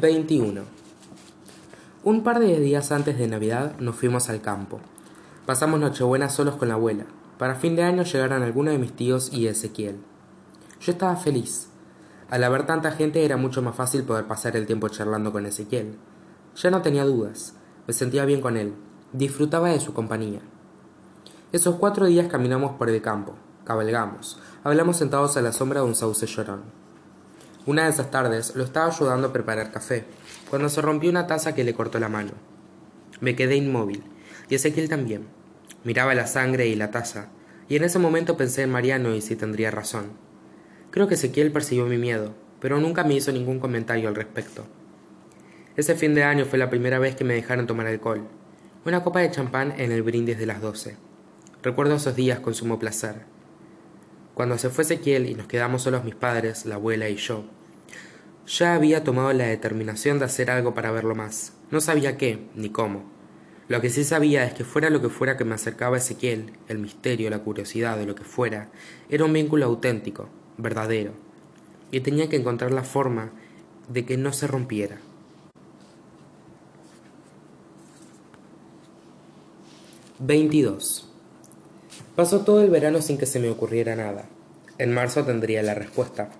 21. Un par de días antes de Navidad nos fuimos al campo. Pasamos Nochebuena solos con la abuela. Para fin de año llegaron algunos de mis tíos y Ezequiel. Yo estaba feliz. Al haber tanta gente era mucho más fácil poder pasar el tiempo charlando con Ezequiel. Ya no tenía dudas. Me sentía bien con él. Disfrutaba de su compañía. Esos cuatro días caminamos por el campo, cabalgamos, hablamos sentados a la sombra de un sauce llorón. Una de esas tardes lo estaba ayudando a preparar café, cuando se rompió una taza que le cortó la mano. Me quedé inmóvil, y Ezequiel también. Miraba la sangre y la taza, y en ese momento pensé en Mariano y si tendría razón. Creo que Ezequiel percibió mi miedo, pero nunca me hizo ningún comentario al respecto. Ese fin de año fue la primera vez que me dejaron tomar alcohol. Una copa de champán en el brindis de las doce. Recuerdo esos días con sumo placer. Cuando se fue Ezequiel y nos quedamos solos mis padres, la abuela y yo, ya había tomado la determinación de hacer algo para verlo más. No sabía qué, ni cómo. Lo que sí sabía es que fuera lo que fuera que me acercaba a Ezequiel, el misterio, la curiosidad de lo que fuera, era un vínculo auténtico, verdadero, y tenía que encontrar la forma de que no se rompiera. Veintidós. Pasó todo el verano sin que se me ocurriera nada. En marzo tendría la respuesta.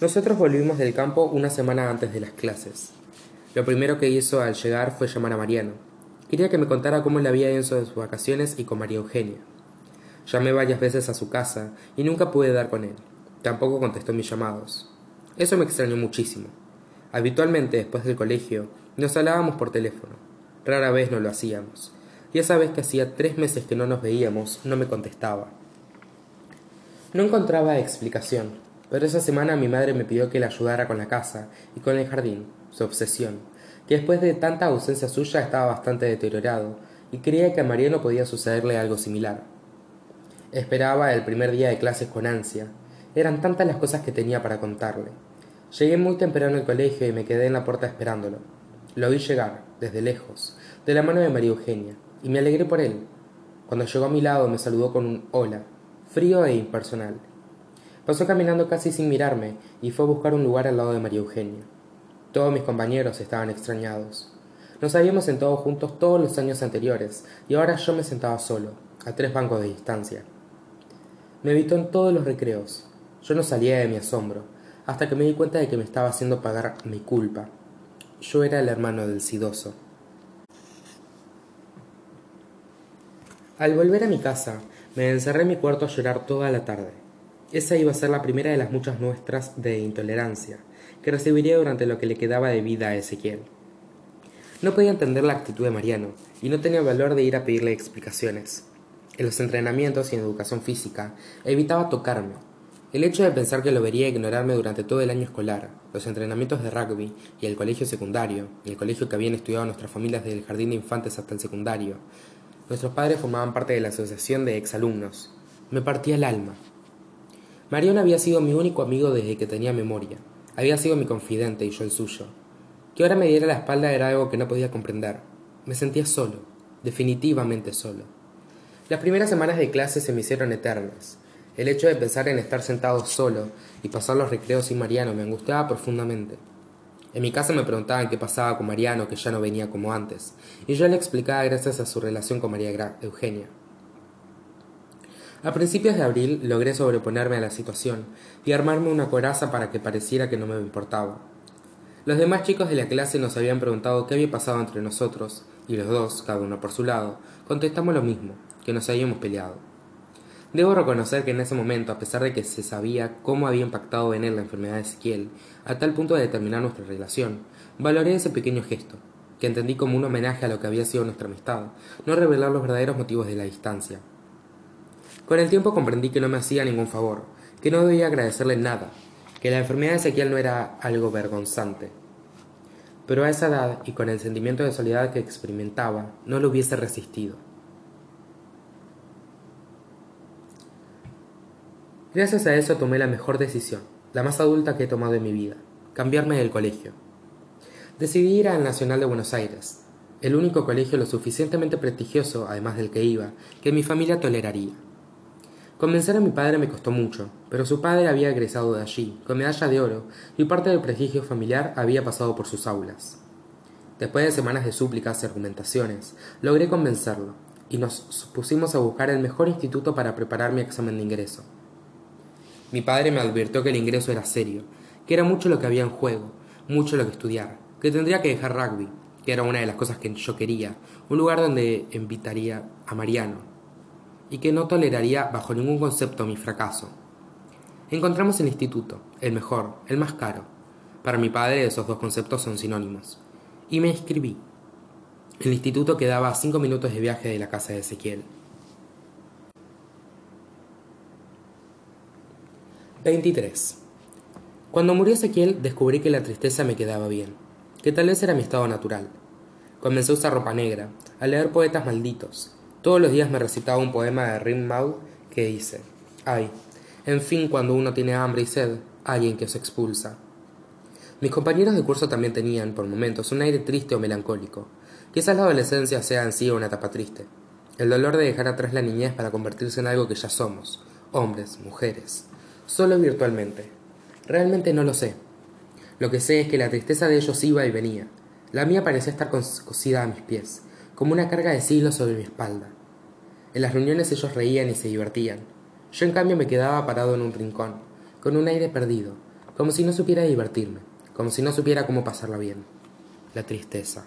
Nosotros volvimos del campo una semana antes de las clases. Lo primero que hizo al llegar fue llamar a Mariano. Quería que me contara cómo le había ido en sus vacaciones y con María Eugenia. Llamé varias veces a su casa y nunca pude dar con él. Tampoco contestó mis llamados. Eso me extrañó muchísimo. Habitualmente, después del colegio, nos hablábamos por teléfono. Rara vez no lo hacíamos y esa vez que hacía tres meses que no nos veíamos, no me contestaba. No encontraba explicación, pero esa semana mi madre me pidió que le ayudara con la casa y con el jardín, su obsesión, que después de tanta ausencia suya estaba bastante deteriorado, y creía que a Mariano podía sucederle algo similar. Esperaba el primer día de clases con ansia. Eran tantas las cosas que tenía para contarle. Llegué muy temprano al colegio y me quedé en la puerta esperándolo. Lo vi llegar, desde lejos, de la mano de María Eugenia y me alegré por él. Cuando llegó a mi lado me saludó con un hola, frío e impersonal. Pasó caminando casi sin mirarme y fue a buscar un lugar al lado de María Eugenia. Todos mis compañeros estaban extrañados. Nos habíamos sentado juntos todos los años anteriores y ahora yo me sentaba solo, a tres bancos de distancia. Me evitó en todos los recreos. Yo no salía de mi asombro, hasta que me di cuenta de que me estaba haciendo pagar mi culpa. Yo era el hermano del sidoso. Al volver a mi casa, me encerré en mi cuarto a llorar toda la tarde. Esa iba a ser la primera de las muchas muestras de intolerancia que recibiría durante lo que le quedaba de vida a Ezequiel. No podía entender la actitud de Mariano y no tenía valor de ir a pedirle explicaciones. En los entrenamientos y en educación física evitaba tocarme. El hecho de pensar que lo vería ignorarme durante todo el año escolar, los entrenamientos de rugby y el colegio secundario, y el colegio que habían estudiado nuestras familias desde el jardín de infantes hasta el secundario, Nuestros padres formaban parte de la asociación de exalumnos. Me partía el alma. Mariano había sido mi único amigo desde que tenía memoria. Había sido mi confidente y yo el suyo. Que ahora me diera la espalda era algo que no podía comprender. Me sentía solo, definitivamente solo. Las primeras semanas de clase se me hicieron eternas. El hecho de pensar en estar sentado solo y pasar los recreos sin Mariano me angustiaba profundamente. En mi casa me preguntaban qué pasaba con Mariano, que ya no venía como antes, y yo le explicaba gracias a su relación con María Eugenia. A principios de abril logré sobreponerme a la situación y armarme una coraza para que pareciera que no me importaba. Los demás chicos de la clase nos habían preguntado qué había pasado entre nosotros, y los dos, cada uno por su lado, contestamos lo mismo, que nos habíamos peleado. Debo reconocer que en ese momento, a pesar de que se sabía cómo había impactado en él la enfermedad de Ezequiel, a tal punto de determinar nuestra relación, valoré ese pequeño gesto, que entendí como un homenaje a lo que había sido nuestra amistad, no revelar los verdaderos motivos de la distancia. Con el tiempo comprendí que no me hacía ningún favor, que no debía agradecerle nada, que la enfermedad de Ezequiel no era algo vergonzante. Pero a esa edad y con el sentimiento de soledad que experimentaba, no lo hubiese resistido. Gracias a eso tomé la mejor decisión, la más adulta que he tomado en mi vida, cambiarme del colegio. Decidí ir al Nacional de Buenos Aires, el único colegio lo suficientemente prestigioso, además del que iba, que mi familia toleraría. Convencer a mi padre me costó mucho, pero su padre había egresado de allí, con medalla de oro, y parte del prestigio familiar había pasado por sus aulas. Después de semanas de súplicas y argumentaciones, logré convencerlo, y nos pusimos a buscar el mejor instituto para preparar mi examen de ingreso. Mi padre me advirtió que el ingreso era serio, que era mucho lo que había en juego, mucho lo que estudiar, que tendría que dejar rugby, que era una de las cosas que yo quería, un lugar donde invitaría a Mariano, y que no toleraría bajo ningún concepto mi fracaso. Encontramos el instituto, el mejor, el más caro. Para mi padre esos dos conceptos son sinónimos. Y me inscribí. El instituto quedaba a cinco minutos de viaje de la casa de Ezequiel. 23. Cuando murió Ezequiel descubrí que la tristeza me quedaba bien, que tal vez era mi estado natural. Comencé a usar ropa negra, a leer poetas malditos, todos los días me recitaba un poema de Rimbaud que dice, ay, en fin, cuando uno tiene hambre y sed, alguien que os expulsa. Mis compañeros de curso también tenían, por momentos, un aire triste o melancólico. Quizás la adolescencia sea en sí una etapa triste. El dolor de dejar atrás la niñez para convertirse en algo que ya somos, hombres, mujeres, solo virtualmente. Realmente no lo sé. Lo que sé es que la tristeza de ellos iba y venía. La mía parecía estar cosida a mis pies, como una carga de siglos sobre mi espalda. En las reuniones ellos reían y se divertían. Yo en cambio me quedaba parado en un rincón, con un aire perdido, como si no supiera divertirme, como si no supiera cómo pasarla bien. La tristeza.